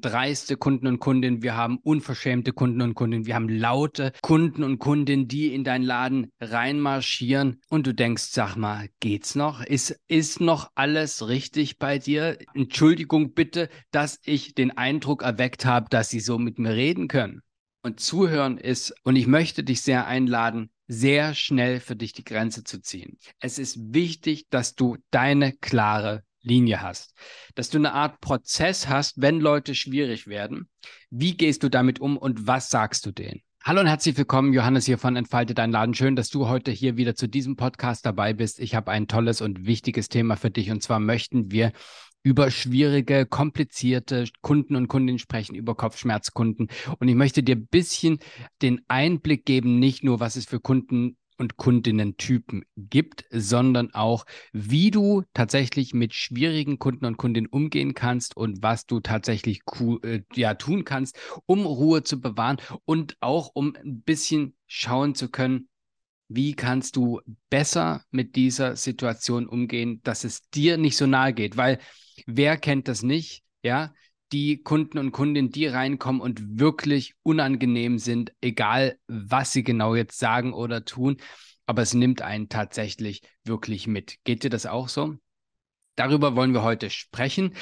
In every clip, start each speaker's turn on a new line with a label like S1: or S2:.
S1: dreiste Kunden und Kundinnen, wir haben unverschämte Kunden und Kundinnen, wir haben laute Kunden und Kundinnen, die in deinen Laden reinmarschieren und du denkst, sag mal, geht's noch? Ist, ist noch alles richtig bei dir? Entschuldigung bitte, dass ich den Eindruck erweckt habe, dass sie so mit mir reden können. Und zuhören ist, und ich möchte dich sehr einladen, sehr schnell für dich die Grenze zu ziehen. Es ist wichtig, dass du deine klare Linie hast. Dass du eine Art Prozess hast, wenn Leute schwierig werden. Wie gehst du damit um und was sagst du denen? Hallo und herzlich willkommen, Johannes hier von Entfalte dein Laden. Schön, dass du heute hier wieder zu diesem Podcast dabei bist. Ich habe ein tolles und wichtiges Thema für dich und zwar möchten wir über schwierige, komplizierte Kunden und Kundinnen sprechen, über Kopfschmerzkunden. Und ich möchte dir ein bisschen den Einblick geben, nicht nur, was es für Kunden und Kundinnen-Typen gibt, sondern auch, wie du tatsächlich mit schwierigen Kunden und Kundinnen umgehen kannst und was du tatsächlich äh, ja, tun kannst, um Ruhe zu bewahren und auch um ein bisschen schauen zu können, wie kannst du besser mit dieser Situation umgehen, dass es dir nicht so nahe geht, weil wer kennt das nicht, ja? Die Kunden und Kundinnen, die reinkommen und wirklich unangenehm sind, egal was sie genau jetzt sagen oder tun. Aber es nimmt einen tatsächlich wirklich mit. Geht dir das auch so? Darüber wollen wir heute sprechen.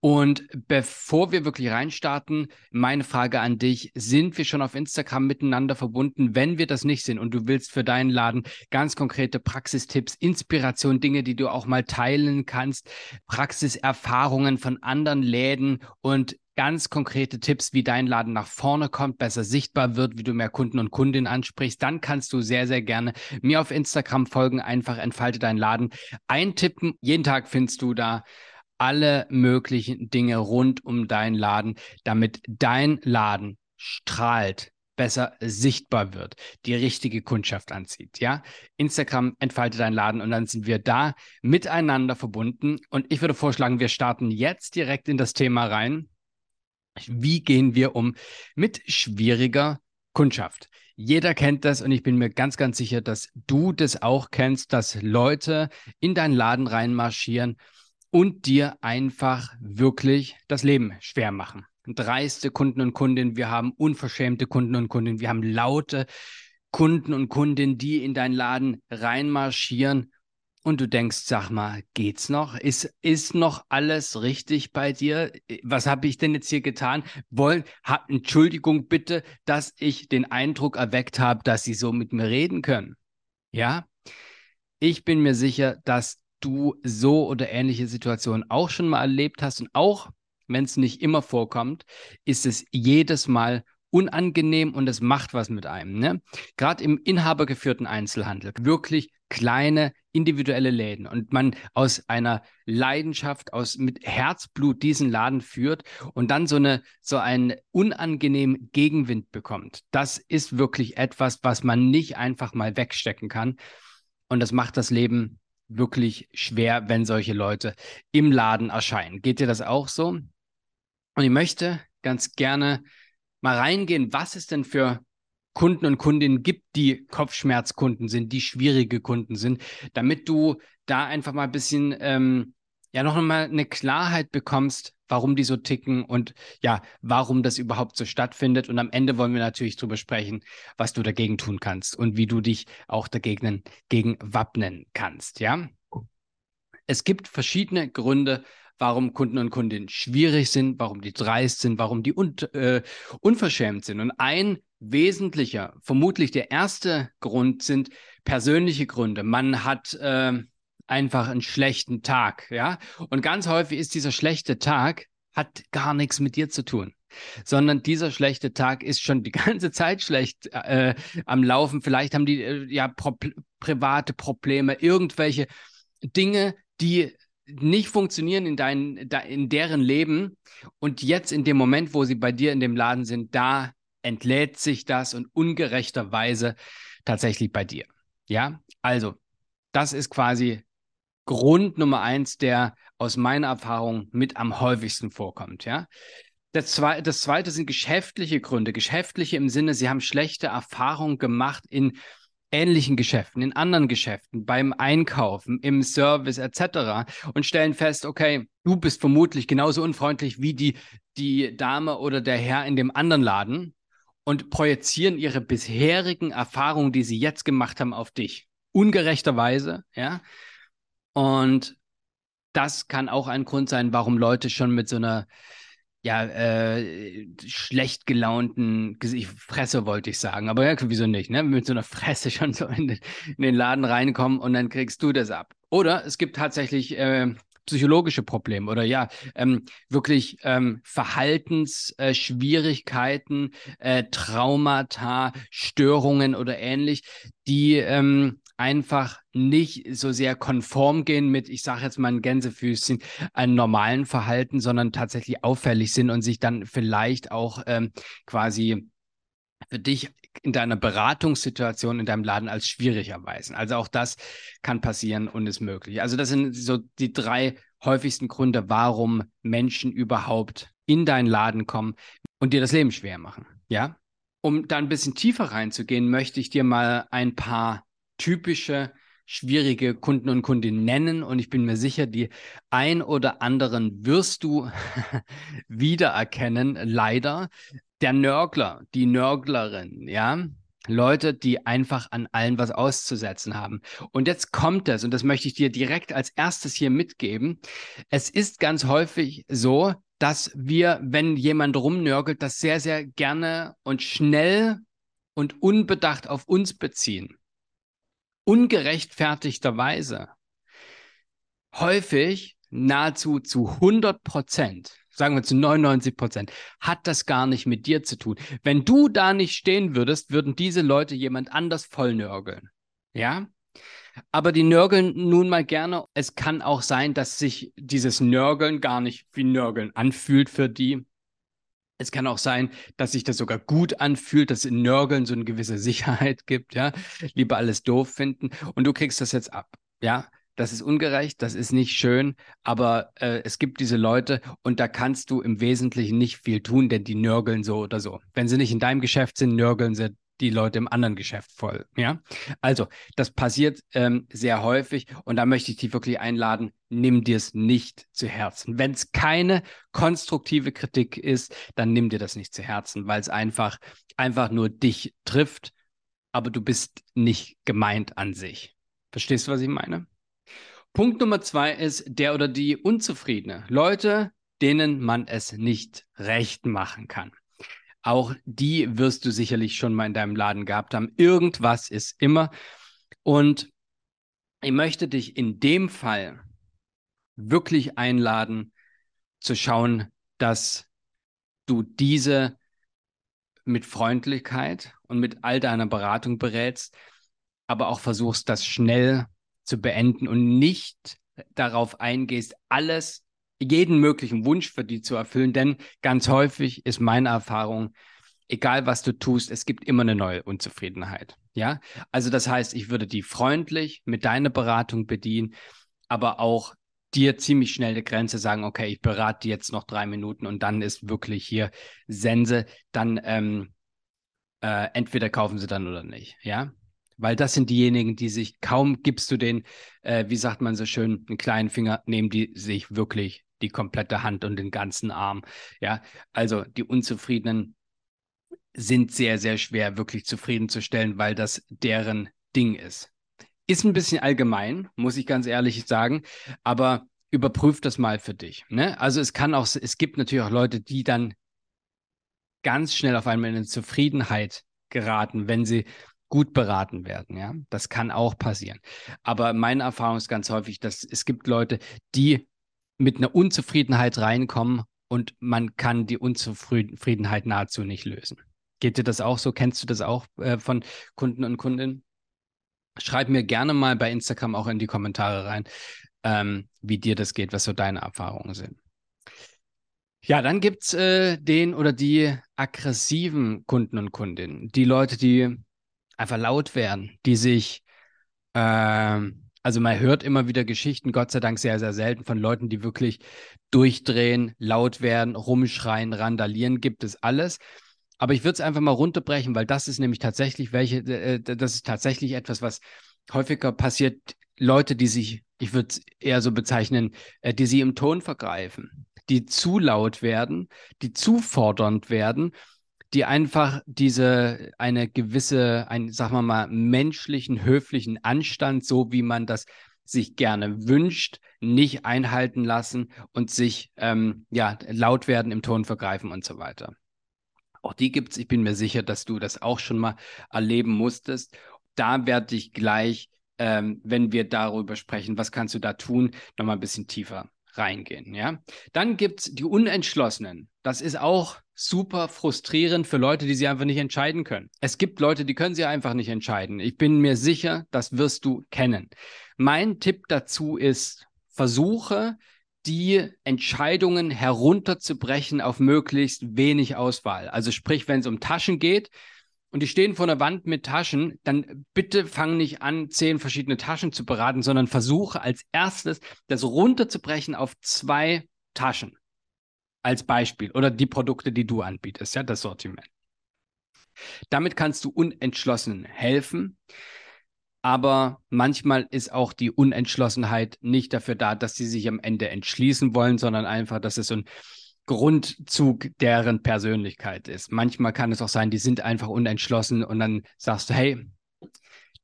S1: Und bevor wir wirklich reinstarten, meine Frage an dich, sind wir schon auf Instagram miteinander verbunden? Wenn wir das nicht sind und du willst für deinen Laden ganz konkrete Praxistipps, Inspiration, Dinge, die du auch mal teilen kannst, Praxiserfahrungen von anderen Läden und ganz konkrete Tipps, wie dein Laden nach vorne kommt, besser sichtbar wird, wie du mehr Kunden und Kundinnen ansprichst, dann kannst du sehr, sehr gerne mir auf Instagram folgen, einfach entfalte deinen Laden eintippen. Jeden Tag findest du da alle möglichen Dinge rund um deinen Laden, damit dein Laden strahlt, besser sichtbar wird, die richtige Kundschaft anzieht. Ja, Instagram entfalte deinen Laden und dann sind wir da miteinander verbunden. Und ich würde vorschlagen, wir starten jetzt direkt in das Thema rein. Wie gehen wir um mit schwieriger Kundschaft? Jeder kennt das und ich bin mir ganz, ganz sicher, dass du das auch kennst, dass Leute in deinen Laden reinmarschieren und dir einfach wirklich das Leben schwer machen. Dreiste Kunden und Kundinnen, wir haben unverschämte Kunden und Kundinnen, wir haben laute Kunden und Kundinnen, die in deinen Laden reinmarschieren und du denkst, sag mal, geht's noch? Ist, ist noch alles richtig bei dir? Was habe ich denn jetzt hier getan? Wollen, hab, Entschuldigung bitte, dass ich den Eindruck erweckt habe, dass sie so mit mir reden können. Ja? Ich bin mir sicher, dass du so oder ähnliche Situationen auch schon mal erlebt hast und auch wenn es nicht immer vorkommt, ist es jedes Mal unangenehm und es macht was mit einem. Ne? Gerade im inhabergeführten Einzelhandel, wirklich kleine individuelle Läden und man aus einer Leidenschaft, aus mit Herzblut diesen Laden führt und dann so eine so einen unangenehmen Gegenwind bekommt. Das ist wirklich etwas, was man nicht einfach mal wegstecken kann und das macht das Leben wirklich schwer, wenn solche Leute im Laden erscheinen. Geht dir das auch so? Und ich möchte ganz gerne mal reingehen, was es denn für Kunden und Kundinnen gibt, die Kopfschmerzkunden sind, die schwierige Kunden sind, damit du da einfach mal ein bisschen ähm, ja noch einmal eine Klarheit bekommst, warum die so ticken und ja, warum das überhaupt so stattfindet. Und am Ende wollen wir natürlich darüber sprechen, was du dagegen tun kannst und wie du dich auch dagegen gegen wappnen kannst. Ja, es gibt verschiedene Gründe, warum Kunden und Kundinnen schwierig sind, warum die dreist sind, warum die un äh, unverschämt sind. Und ein wesentlicher, vermutlich der erste Grund sind persönliche Gründe. Man hat äh, einfach einen schlechten Tag, ja. Und ganz häufig ist dieser schlechte Tag hat gar nichts mit dir zu tun sondern dieser schlechte Tag ist schon die ganze Zeit schlecht äh, am Laufen. Vielleicht haben die äh, ja pro private Probleme, irgendwelche Dinge, die nicht funktionieren in, dein, in deren Leben und jetzt in dem Moment, wo sie bei dir in dem Laden sind, da entlädt sich das und ungerechterweise tatsächlich bei dir. Ja, also das ist quasi Grund Nummer eins, der aus meiner Erfahrung mit am häufigsten vorkommt. Ja, das, Zwe das zweite sind geschäftliche Gründe. Geschäftliche im Sinne, sie haben schlechte Erfahrungen gemacht in ähnlichen Geschäften, in anderen Geschäften, beim Einkaufen, im Service etc. und stellen fest, okay, du bist vermutlich genauso unfreundlich wie die, die Dame oder der Herr in dem anderen Laden und projizieren ihre bisherigen Erfahrungen, die sie jetzt gemacht haben, auf dich. Ungerechterweise, ja. Und das kann auch ein Grund sein, warum Leute schon mit so einer ja, äh, schlecht gelaunten Gesicht, Fresse wollte ich sagen, aber ja, wieso nicht, ne? Mit so einer Fresse schon so in den, in den Laden reinkommen und dann kriegst du das ab. Oder es gibt tatsächlich äh, psychologische Probleme oder ja, ähm, wirklich ähm, Verhaltensschwierigkeiten, äh, Traumata, Störungen oder ähnlich, die ähm, einfach nicht so sehr konform gehen mit, ich sage jetzt mal ein Gänsefüßchen, einem normalen Verhalten, sondern tatsächlich auffällig sind und sich dann vielleicht auch ähm, quasi für dich in deiner Beratungssituation in deinem Laden als schwierig erweisen. Also auch das kann passieren und ist möglich. Also das sind so die drei häufigsten Gründe, warum Menschen überhaupt in deinen Laden kommen und dir das Leben schwer machen. Ja? Um da ein bisschen tiefer reinzugehen, möchte ich dir mal ein paar typische schwierige Kunden und Kundinnen nennen und ich bin mir sicher, die ein oder anderen wirst du wiedererkennen, leider. Der Nörgler, die Nörglerin, ja, Leute, die einfach an allen was auszusetzen haben. Und jetzt kommt es, und das möchte ich dir direkt als erstes hier mitgeben. Es ist ganz häufig so, dass wir, wenn jemand rumnörgelt, das sehr, sehr gerne und schnell und unbedacht auf uns beziehen ungerechtfertigterweise häufig nahezu zu 100 Prozent, sagen wir zu 99 Prozent, hat das gar nicht mit dir zu tun. Wenn du da nicht stehen würdest, würden diese Leute jemand anders vollnörgeln. Ja? Aber die nörgeln nun mal gerne. Es kann auch sein, dass sich dieses Nörgeln gar nicht wie Nörgeln anfühlt für die. Es kann auch sein, dass sich das sogar gut anfühlt, dass in Nörgeln so eine gewisse Sicherheit gibt, ja. Lieber alles doof finden und du kriegst das jetzt ab, ja. Das ist ungerecht, das ist nicht schön, aber äh, es gibt diese Leute und da kannst du im Wesentlichen nicht viel tun, denn die nörgeln so oder so. Wenn sie nicht in deinem Geschäft sind, nörgeln sie die Leute im anderen Geschäft voll. Ja, also das passiert ähm, sehr häufig und da möchte ich dich wirklich einladen, nimm dir es nicht zu Herzen. Wenn es keine konstruktive Kritik ist, dann nimm dir das nicht zu Herzen, weil es einfach einfach nur dich trifft, aber du bist nicht gemeint an sich. Verstehst du, was ich meine? Punkt Nummer zwei ist der oder die Unzufriedene. Leute, denen man es nicht recht machen kann. Auch die wirst du sicherlich schon mal in deinem Laden gehabt haben. Irgendwas ist immer. Und ich möchte dich in dem Fall wirklich einladen, zu schauen, dass du diese mit Freundlichkeit und mit all deiner Beratung berätst, aber auch versuchst, das schnell zu beenden und nicht darauf eingehst, alles jeden möglichen Wunsch für die zu erfüllen, denn ganz häufig ist meine Erfahrung, egal was du tust, es gibt immer eine neue Unzufriedenheit. Ja, also das heißt, ich würde die freundlich mit deiner Beratung bedienen, aber auch dir ziemlich schnell eine Grenze sagen, okay, ich berate die jetzt noch drei Minuten und dann ist wirklich hier Sense, dann ähm, äh, entweder kaufen sie dann oder nicht. Ja, weil das sind diejenigen, die sich kaum gibst du den, äh, wie sagt man so schön, einen kleinen Finger, nehmen die sich wirklich die komplette Hand und den ganzen Arm. Ja, also die Unzufriedenen sind sehr, sehr schwer wirklich zufriedenzustellen, weil das deren Ding ist. Ist ein bisschen allgemein, muss ich ganz ehrlich sagen, aber überprüf das mal für dich. Ne? Also es kann auch, es gibt natürlich auch Leute, die dann ganz schnell auf einmal in eine Zufriedenheit geraten, wenn sie gut beraten werden. Ja, das kann auch passieren. Aber meine Erfahrung ist ganz häufig, dass es gibt Leute, die mit einer Unzufriedenheit reinkommen und man kann die Unzufriedenheit nahezu nicht lösen. Geht dir das auch so? Kennst du das auch äh, von Kunden und Kundinnen? Schreib mir gerne mal bei Instagram auch in die Kommentare rein, ähm, wie dir das geht, was so deine Erfahrungen sind. Ja, dann gibt es äh, den oder die aggressiven Kunden und Kundinnen, die Leute, die einfach laut werden, die sich, äh, also man hört immer wieder Geschichten, Gott sei Dank sehr, sehr selten von Leuten, die wirklich durchdrehen, laut werden, rumschreien, randalieren, gibt es alles. Aber ich würde es einfach mal runterbrechen, weil das ist nämlich tatsächlich welche, äh, das ist tatsächlich etwas, was häufiger passiert. Leute, die sich, ich würde es eher so bezeichnen, äh, die sie im Ton vergreifen, die zu laut werden, die zu fordernd werden, die einfach diese eine gewisse, ein, sagen wir mal, menschlichen, höflichen Anstand, so wie man das sich gerne wünscht, nicht einhalten lassen und sich ähm, ja laut werden im Ton vergreifen und so weiter. Auch die gibt es. Ich bin mir sicher, dass du das auch schon mal erleben musstest. Da werde ich gleich, ähm, wenn wir darüber sprechen, was kannst du da tun, nochmal ein bisschen tiefer reingehen. Ja? Dann gibt es die Unentschlossenen. Das ist auch super frustrierend für Leute, die sie einfach nicht entscheiden können. Es gibt Leute, die können sie einfach nicht entscheiden. Ich bin mir sicher, das wirst du kennen. Mein Tipp dazu ist, versuche die Entscheidungen herunterzubrechen auf möglichst wenig Auswahl. Also sprich, wenn es um Taschen geht und die stehen vor einer Wand mit Taschen, dann bitte fang nicht an, zehn verschiedene Taschen zu beraten, sondern versuche als erstes das runterzubrechen auf zwei Taschen. Als Beispiel. Oder die Produkte, die du anbietest, ja, das Sortiment. Damit kannst du Unentschlossenen helfen. Aber manchmal ist auch die Unentschlossenheit nicht dafür da, dass sie sich am Ende entschließen wollen, sondern einfach, dass es so ein Grundzug deren Persönlichkeit ist. Manchmal kann es auch sein, die sind einfach unentschlossen und dann sagst du, hey,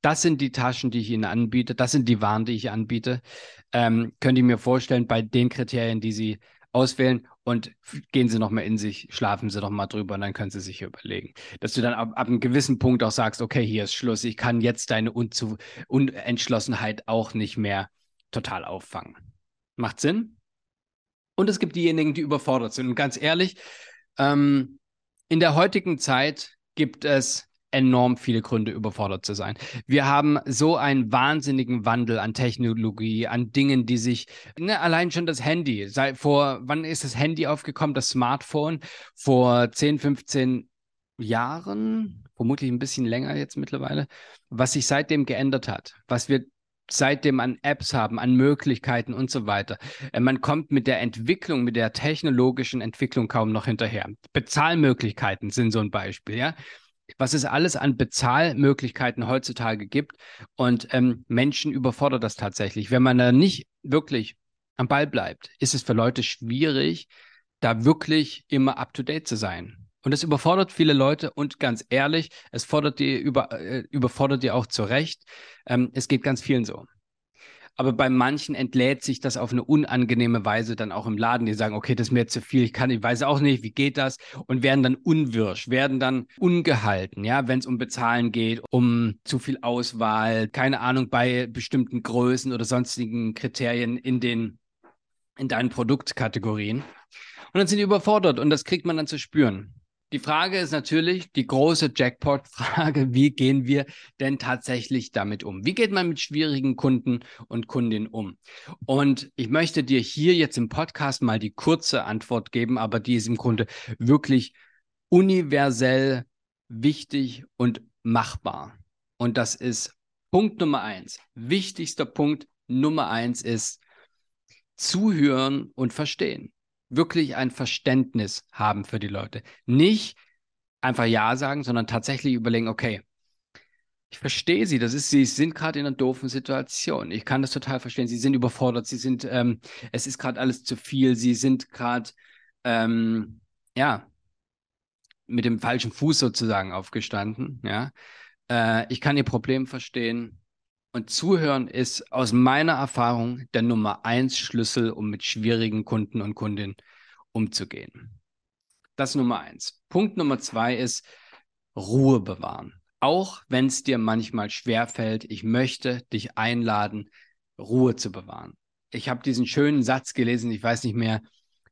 S1: das sind die Taschen, die ich Ihnen anbiete, das sind die Waren, die ich anbiete. Ähm, könnt ihr mir vorstellen, bei den Kriterien, die Sie auswählen und gehen Sie noch mal in sich, schlafen Sie doch mal drüber und dann können Sie sich überlegen. Dass du dann ab, ab einem gewissen Punkt auch sagst, okay, hier ist Schluss, ich kann jetzt deine Unzu Unentschlossenheit auch nicht mehr total auffangen. Macht Sinn? Und es gibt diejenigen, die überfordert sind. Und ganz ehrlich, ähm, in der heutigen Zeit gibt es enorm viele Gründe, überfordert zu sein. Wir haben so einen wahnsinnigen Wandel an Technologie, an Dingen, die sich, ne, allein schon das Handy, sei, vor, wann ist das Handy aufgekommen, das Smartphone? Vor 10, 15 Jahren, vermutlich ein bisschen länger jetzt mittlerweile, was sich seitdem geändert hat, was wir seitdem an Apps haben, an Möglichkeiten und so weiter. Äh, man kommt mit der Entwicklung, mit der technologischen Entwicklung kaum noch hinterher. Bezahlmöglichkeiten sind so ein Beispiel, ja was es alles an Bezahlmöglichkeiten heutzutage gibt. Und ähm, Menschen überfordert das tatsächlich. Wenn man da nicht wirklich am Ball bleibt, ist es für Leute schwierig, da wirklich immer up-to-date zu sein. Und das überfordert viele Leute und ganz ehrlich, es fordert die über, äh, überfordert die auch zu Recht. Ähm, es geht ganz vielen so aber bei manchen entlädt sich das auf eine unangenehme Weise dann auch im Laden. Die sagen, okay, das ist mir zu viel, ich kann, ich weiß auch nicht, wie geht das? Und werden dann unwirsch, werden dann ungehalten, ja, wenn es um Bezahlen geht, um zu viel Auswahl, keine Ahnung, bei bestimmten Größen oder sonstigen Kriterien in den, in deinen Produktkategorien. Und dann sind die überfordert und das kriegt man dann zu spüren. Die Frage ist natürlich die große Jackpot-Frage, wie gehen wir denn tatsächlich damit um? Wie geht man mit schwierigen Kunden und Kundinnen um? Und ich möchte dir hier jetzt im Podcast mal die kurze Antwort geben, aber die ist im Grunde wirklich universell wichtig und machbar. Und das ist Punkt Nummer eins. Wichtigster Punkt Nummer eins ist zuhören und verstehen wirklich ein Verständnis haben für die Leute. Nicht einfach Ja sagen, sondern tatsächlich überlegen, okay, ich verstehe sie, das ist, sie sind gerade in einer doofen Situation. Ich kann das total verstehen. Sie sind überfordert, sie sind, ähm, es ist gerade alles zu viel, sie sind gerade, ähm, ja, mit dem falschen Fuß sozusagen aufgestanden, ja. Äh, ich kann ihr Problem verstehen. Und Zuhören ist aus meiner Erfahrung der Nummer eins Schlüssel, um mit schwierigen Kunden und Kundinnen umzugehen. Das Nummer eins. Punkt Nummer zwei ist Ruhe bewahren. Auch wenn es dir manchmal schwerfällt, ich möchte dich einladen, Ruhe zu bewahren. Ich habe diesen schönen Satz gelesen, ich weiß nicht mehr,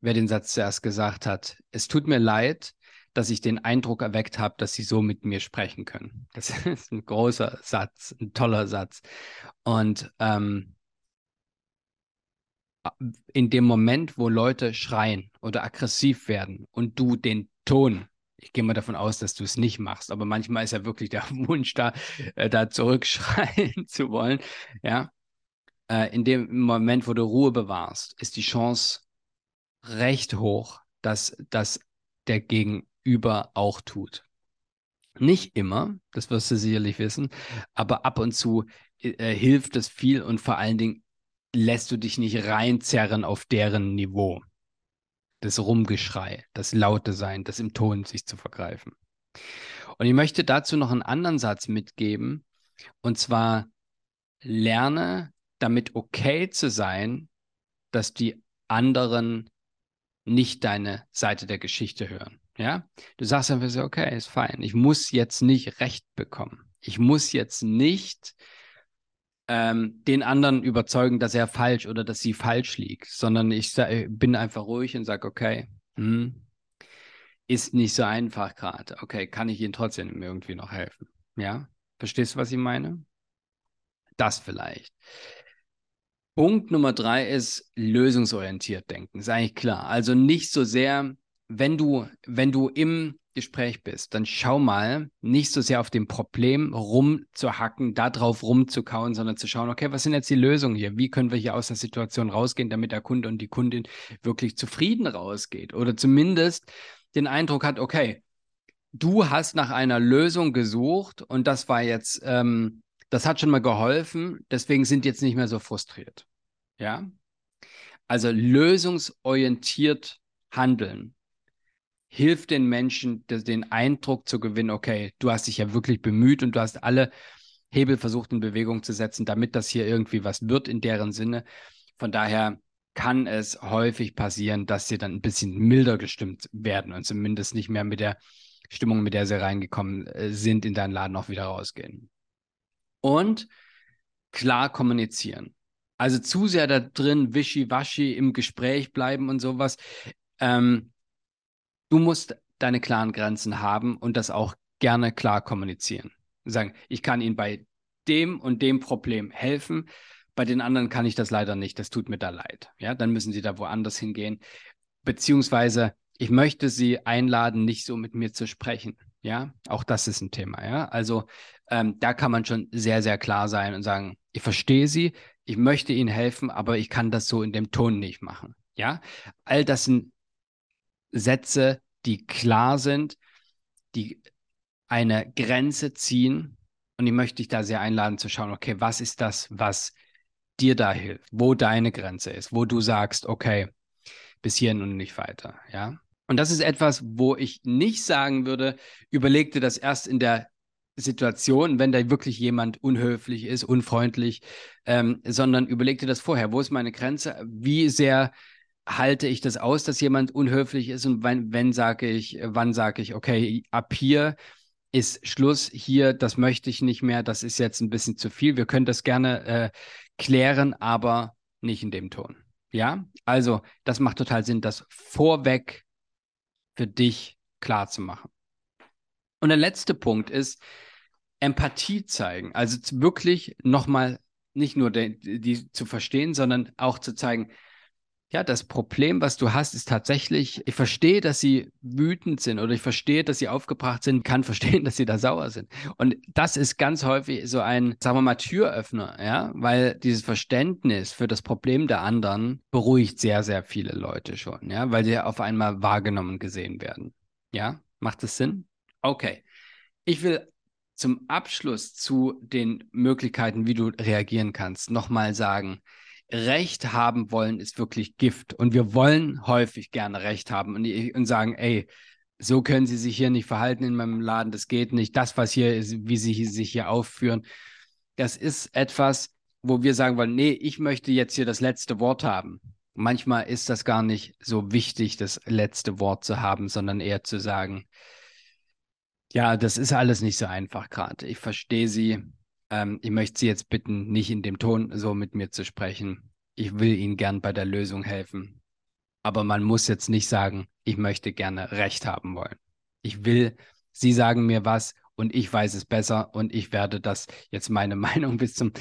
S1: wer den Satz zuerst gesagt hat. Es tut mir leid, dass ich den Eindruck erweckt habe, dass sie so mit mir sprechen können. Das ist ein großer Satz, ein toller Satz. Und ähm, in dem Moment, wo Leute schreien oder aggressiv werden und du den Ton, ich gehe mal davon aus, dass du es nicht machst, aber manchmal ist ja wirklich der Wunsch da, äh, da zurückschreien zu wollen, ja. Äh, in dem Moment, wo du Ruhe bewahrst, ist die Chance recht hoch, dass, dass der Gegen, Gegenüber auch tut. Nicht immer, das wirst du sicherlich wissen, aber ab und zu äh, hilft es viel und vor allen Dingen lässt du dich nicht reinzerren auf deren Niveau. Das Rumgeschrei, das Laute sein, das im Ton sich zu vergreifen. Und ich möchte dazu noch einen anderen Satz mitgeben, und zwar lerne damit okay zu sein, dass die anderen nicht deine Seite der Geschichte hören. Ja, du sagst einfach so, okay, ist fein. Ich muss jetzt nicht Recht bekommen. Ich muss jetzt nicht ähm, den anderen überzeugen, dass er falsch oder dass sie falsch liegt, sondern ich bin einfach ruhig und sage, okay, hm, ist nicht so einfach gerade. Okay, kann ich Ihnen trotzdem irgendwie noch helfen? Ja, verstehst du, was ich meine? Das vielleicht. Punkt Nummer drei ist lösungsorientiert denken. Ist eigentlich klar. Also nicht so sehr, wenn du, wenn du im Gespräch bist, dann schau mal nicht so sehr auf dem Problem rumzuhacken, da drauf rumzukauen, sondern zu schauen, okay, was sind jetzt die Lösungen hier? Wie können wir hier aus der Situation rausgehen, damit der Kunde und die Kundin wirklich zufrieden rausgeht? Oder zumindest den Eindruck hat, okay, du hast nach einer Lösung gesucht und das war jetzt, ähm, das hat schon mal geholfen, deswegen sind jetzt nicht mehr so frustriert. Ja? Also lösungsorientiert handeln hilft den Menschen, den Eindruck zu gewinnen, okay, du hast dich ja wirklich bemüht und du hast alle Hebel versucht in Bewegung zu setzen, damit das hier irgendwie was wird in deren Sinne. Von daher kann es häufig passieren, dass sie dann ein bisschen milder gestimmt werden und zumindest nicht mehr mit der Stimmung, mit der sie reingekommen äh, sind, in deinen Laden auch wieder rausgehen. Und klar kommunizieren. Also zu sehr da drin wischiwaschi im Gespräch bleiben und sowas. Ähm, du musst deine klaren Grenzen haben und das auch gerne klar kommunizieren. Sagen, ich kann Ihnen bei dem und dem Problem helfen. Bei den anderen kann ich das leider nicht. Das tut mir da leid. Ja, dann müssen Sie da woanders hingehen. Beziehungsweise, ich möchte Sie einladen, nicht so mit mir zu sprechen. Ja, auch das ist ein Thema. Ja, also ähm, da kann man schon sehr, sehr klar sein und sagen, ich verstehe Sie, ich möchte Ihnen helfen, aber ich kann das so in dem Ton nicht machen. Ja, all das sind Sätze, die klar sind, die eine Grenze ziehen. Und ich möchte dich da sehr einladen zu schauen, okay, was ist das, was dir da hilft, wo deine Grenze ist, wo du sagst, okay, bis hierhin und nicht weiter, ja. Und das ist etwas, wo ich nicht sagen würde, überleg dir das erst in der Situation, wenn da wirklich jemand unhöflich ist, unfreundlich, ähm, sondern überleg dir das vorher. Wo ist meine Grenze? Wie sehr halte ich das aus, dass jemand unhöflich ist und wenn, wenn sage ich, wann sage ich, okay, ab hier ist Schluss, hier, das möchte ich nicht mehr, das ist jetzt ein bisschen zu viel. Wir können das gerne äh, klären, aber nicht in dem Ton. Ja, also das macht total Sinn, das vorweg für dich klar zu machen. Und der letzte Punkt ist Empathie zeigen. Also wirklich nochmal nicht nur die, die zu verstehen, sondern auch zu zeigen, ja, das Problem, was du hast, ist tatsächlich, ich verstehe, dass sie wütend sind oder ich verstehe, dass sie aufgebracht sind, kann verstehen, dass sie da sauer sind. Und das ist ganz häufig so ein, sagen wir mal, Türöffner, ja, weil dieses Verständnis für das Problem der anderen beruhigt sehr, sehr viele Leute schon, ja, weil sie auf einmal wahrgenommen gesehen werden. Ja, macht das Sinn? Okay. Ich will zum Abschluss zu den Möglichkeiten, wie du reagieren kannst, nochmal sagen, Recht haben wollen ist wirklich Gift. Und wir wollen häufig gerne Recht haben und, und sagen, ey, so können Sie sich hier nicht verhalten in meinem Laden, das geht nicht. Das, was hier ist, wie Sie sich hier aufführen, das ist etwas, wo wir sagen wollen, nee, ich möchte jetzt hier das letzte Wort haben. Manchmal ist das gar nicht so wichtig, das letzte Wort zu haben, sondern eher zu sagen, ja, das ist alles nicht so einfach gerade. Ich verstehe Sie, ähm, ich möchte Sie jetzt bitten, nicht in dem Ton so mit mir zu sprechen. Ich will Ihnen gern bei der Lösung helfen. Aber man muss jetzt nicht sagen, ich möchte gerne Recht haben wollen. Ich will, Sie sagen mir was und ich weiß es besser und ich werde das jetzt meine Meinung bis zum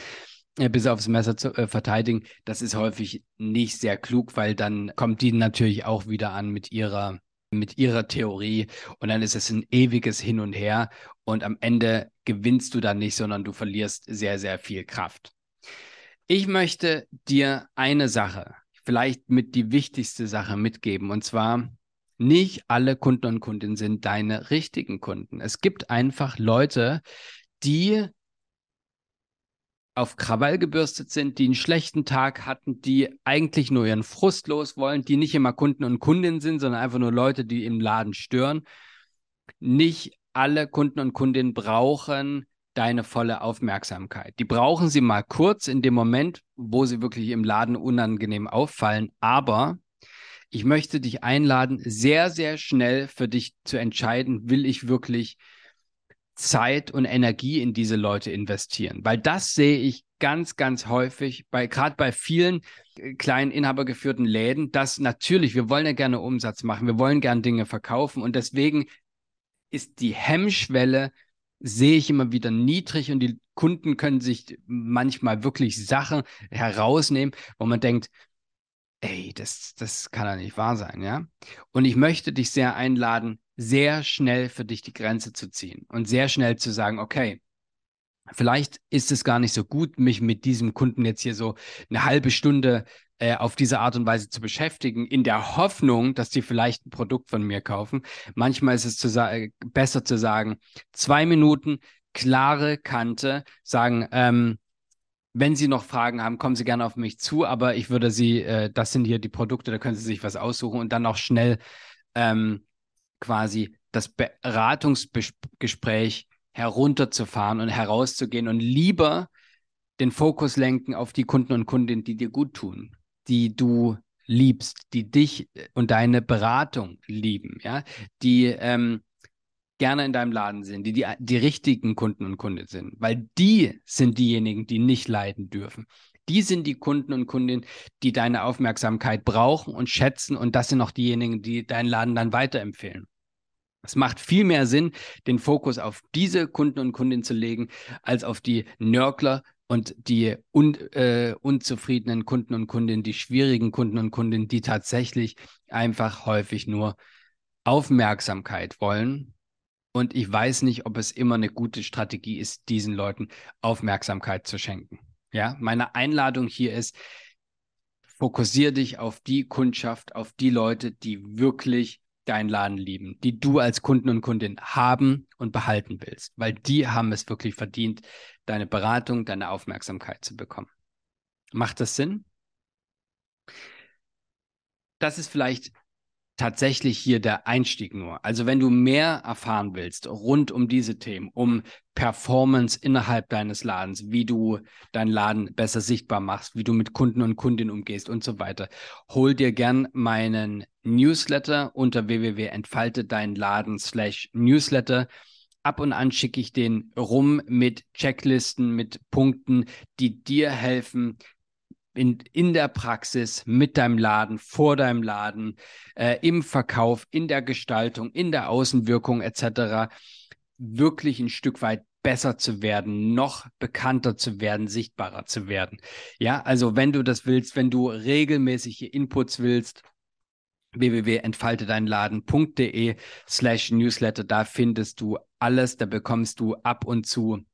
S1: äh, bis aufs Messer zu äh, verteidigen. Das ist häufig nicht sehr klug, weil dann kommt die natürlich auch wieder an mit ihrer mit ihrer Theorie und dann ist es ein ewiges Hin und Her und am Ende gewinnst du dann nicht, sondern du verlierst sehr, sehr viel Kraft. Ich möchte dir eine Sache, vielleicht mit die wichtigste Sache mitgeben und zwar Nicht alle Kunden und Kundinnen sind deine richtigen Kunden. Es gibt einfach Leute, die auf Krawall gebürstet sind, die einen schlechten Tag hatten, die eigentlich nur ihren Frust los wollen, die nicht immer Kunden und Kundinnen sind, sondern einfach nur Leute, die im Laden stören. Nicht alle Kunden und Kundinnen brauchen deine volle Aufmerksamkeit. Die brauchen sie mal kurz in dem Moment, wo sie wirklich im Laden unangenehm auffallen. Aber ich möchte dich einladen, sehr, sehr schnell für dich zu entscheiden, will ich wirklich Zeit und Energie in diese Leute investieren. Weil das sehe ich ganz, ganz häufig, bei gerade bei vielen äh, kleinen inhabergeführten Läden, dass natürlich, wir wollen ja gerne Umsatz machen, wir wollen gerne Dinge verkaufen und deswegen ist die Hemmschwelle, sehe ich immer wieder niedrig und die Kunden können sich manchmal wirklich Sachen herausnehmen, wo man denkt, ey, das, das kann ja nicht wahr sein, ja? Und ich möchte dich sehr einladen, sehr schnell für dich die Grenze zu ziehen und sehr schnell zu sagen, okay, vielleicht ist es gar nicht so gut, mich mit diesem Kunden jetzt hier so eine halbe Stunde äh, auf diese Art und Weise zu beschäftigen, in der Hoffnung, dass die vielleicht ein Produkt von mir kaufen. Manchmal ist es zu besser zu sagen, zwei Minuten, klare Kante, sagen, ähm, wenn Sie noch Fragen haben, kommen Sie gerne auf mich zu, aber ich würde Sie, äh, das sind hier die Produkte, da können Sie sich was aussuchen und dann auch schnell ähm, quasi das Beratungsgespräch herunterzufahren und herauszugehen und lieber den Fokus lenken auf die Kunden und Kundinnen, die dir gut tun die du liebst, die dich und deine Beratung lieben, ja, die ähm, gerne in deinem Laden sind, die, die die richtigen Kunden und Kunden sind, weil die sind diejenigen, die nicht leiden dürfen. Die sind die Kunden und Kundinnen, die deine Aufmerksamkeit brauchen und schätzen und das sind auch diejenigen, die deinen Laden dann weiterempfehlen. Es macht viel mehr Sinn, den Fokus auf diese Kunden und Kundinnen zu legen, als auf die Nörgler, und die un, äh, unzufriedenen Kunden und Kundinnen, die schwierigen Kunden und Kundinnen, die tatsächlich einfach häufig nur Aufmerksamkeit wollen. Und ich weiß nicht, ob es immer eine gute Strategie ist, diesen Leuten Aufmerksamkeit zu schenken. Ja, meine Einladung hier ist, fokussiere dich auf die Kundschaft, auf die Leute, die wirklich deinen Laden lieben, die du als Kunden und Kundin haben und behalten willst, weil die haben es wirklich verdient, deine Beratung, deine Aufmerksamkeit zu bekommen. Macht das Sinn? Das ist vielleicht tatsächlich hier der Einstieg nur. Also wenn du mehr erfahren willst rund um diese Themen, um Performance innerhalb deines Ladens, wie du deinen Laden besser sichtbar machst, wie du mit Kunden und Kundinnen umgehst und so weiter, hol dir gern meinen Newsletter unter www.entfaltedeinladen slash Newsletter. Ab und an schicke ich den rum mit Checklisten, mit Punkten, die dir helfen, in, in der Praxis, mit deinem Laden, vor deinem Laden, äh, im Verkauf, in der Gestaltung, in der Außenwirkung etc. wirklich ein Stück weit besser zu werden, noch bekannter zu werden, sichtbarer zu werden. Ja, also wenn du das willst, wenn du regelmäßige Inputs willst, www.entfaltedeinladen.de slash Newsletter, da findest du alles, da bekommst du ab und zu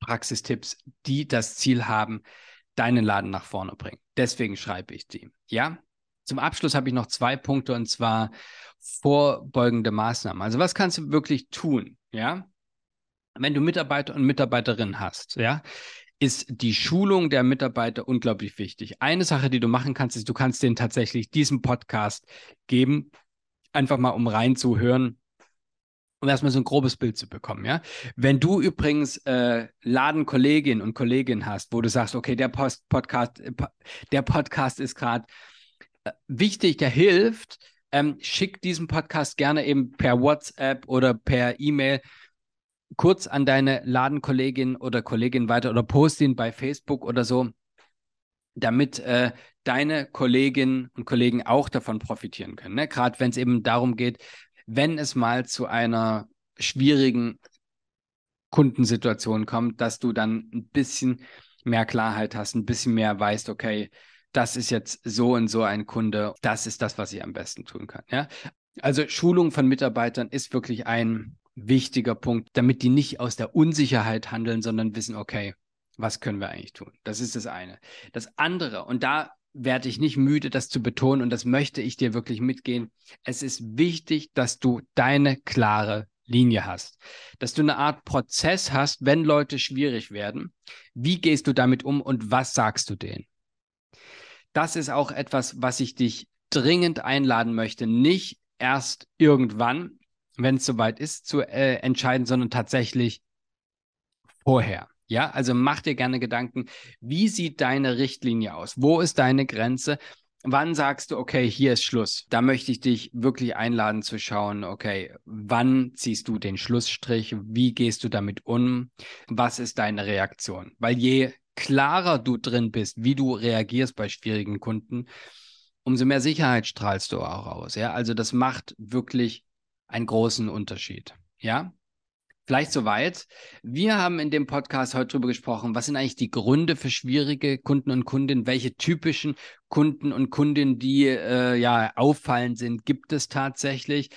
S1: Praxistipps, die das Ziel haben, deinen Laden nach vorne bringen. Deswegen schreibe ich die. Ja? Zum Abschluss habe ich noch zwei Punkte und zwar vorbeugende Maßnahmen. Also was kannst du wirklich tun? Ja? Wenn du Mitarbeiter und Mitarbeiterinnen hast, ja, ist die Schulung der Mitarbeiter unglaublich wichtig. Eine Sache, die du machen kannst, ist, du kannst denen tatsächlich diesen Podcast geben, einfach mal um reinzuhören, um erstmal so ein grobes Bild zu bekommen, ja. Wenn du übrigens äh, Ladenkolleginnen und Kollegen hast, wo du sagst, okay, der Post Podcast, äh, der Podcast ist gerade äh, wichtig, der hilft, ähm, schick diesen Podcast gerne eben per WhatsApp oder per E-Mail kurz an deine Ladenkollegin oder Kollegin weiter oder post ihn bei Facebook oder so, damit äh, deine Kolleginnen und Kollegen auch davon profitieren können. Ne? Gerade wenn es eben darum geht, wenn es mal zu einer schwierigen Kundensituation kommt, dass du dann ein bisschen mehr Klarheit hast, ein bisschen mehr weißt, okay, das ist jetzt so und so ein Kunde, das ist das, was ich am besten tun kann. Ja? Also Schulung von Mitarbeitern ist wirklich ein wichtiger Punkt, damit die nicht aus der Unsicherheit handeln, sondern wissen, okay, was können wir eigentlich tun? Das ist das eine. Das andere, und da werde ich nicht müde, das zu betonen und das möchte ich dir wirklich mitgehen. Es ist wichtig, dass du deine klare Linie hast, dass du eine Art Prozess hast, wenn Leute schwierig werden. Wie gehst du damit um und was sagst du denen? Das ist auch etwas, was ich dich dringend einladen möchte, nicht erst irgendwann, wenn es soweit ist, zu äh, entscheiden, sondern tatsächlich vorher. Ja, also mach dir gerne Gedanken, wie sieht deine Richtlinie aus? Wo ist deine Grenze? Wann sagst du, okay, hier ist Schluss? Da möchte ich dich wirklich einladen zu schauen, okay, wann ziehst du den Schlussstrich? Wie gehst du damit um? Was ist deine Reaktion? Weil je klarer du drin bist, wie du reagierst bei schwierigen Kunden, umso mehr Sicherheit strahlst du auch aus. Ja, also das macht wirklich einen großen Unterschied. Ja, Vielleicht soweit. Wir haben in dem Podcast heute darüber gesprochen, was sind eigentlich die Gründe für schwierige Kunden und Kundinnen? Welche typischen Kunden und Kundinnen, die äh, ja auffallend sind, gibt es tatsächlich?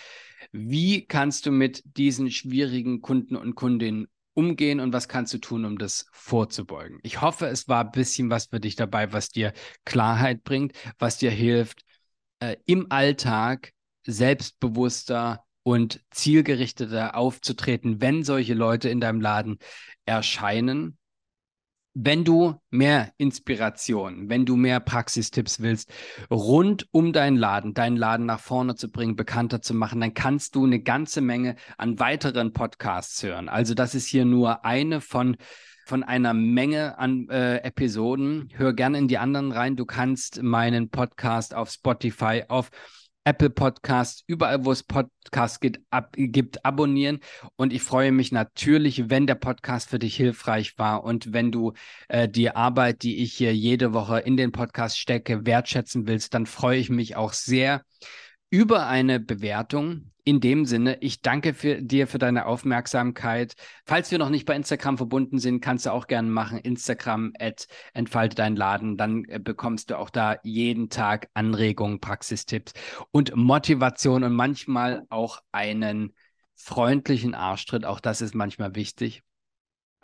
S1: Wie kannst du mit diesen schwierigen Kunden und Kundinnen umgehen und was kannst du tun, um das vorzubeugen? Ich hoffe, es war ein bisschen was für dich dabei, was dir Klarheit bringt, was dir hilft, äh, im Alltag selbstbewusster und zielgerichteter aufzutreten, wenn solche Leute in deinem Laden erscheinen. Wenn du mehr Inspiration, wenn du mehr Praxistipps willst, rund um deinen Laden, deinen Laden nach vorne zu bringen, bekannter zu machen, dann kannst du eine ganze Menge an weiteren Podcasts hören. Also das ist hier nur eine von von einer Menge an äh, Episoden. Hör gerne in die anderen rein. Du kannst meinen Podcast auf Spotify, auf Apple Podcasts, überall, wo es Podcasts gibt, ab, gibt, abonnieren. Und ich freue mich natürlich, wenn der Podcast für dich hilfreich war und wenn du äh, die Arbeit, die ich hier jede Woche in den Podcast stecke, wertschätzen willst, dann freue ich mich auch sehr über eine Bewertung. In dem Sinne, ich danke für, dir für deine Aufmerksamkeit. Falls wir noch nicht bei Instagram verbunden sind, kannst du auch gerne machen. Instagram at entfalte deinen Laden. Dann äh, bekommst du auch da jeden Tag Anregungen, Praxistipps und Motivation und manchmal auch einen freundlichen Arschtritt. Auch das ist manchmal wichtig.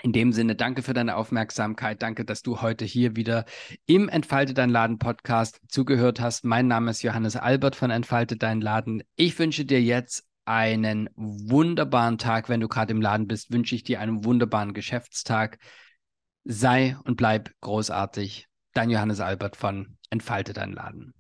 S1: In dem Sinne, danke für deine Aufmerksamkeit. Danke, dass du heute hier wieder im Entfalte dein Laden Podcast zugehört hast. Mein Name ist Johannes Albert von Entfalte dein Laden. Ich wünsche dir jetzt einen wunderbaren Tag. Wenn du gerade im Laden bist, wünsche ich dir einen wunderbaren Geschäftstag. Sei und bleib großartig. Dein Johannes Albert von Entfalte dein Laden.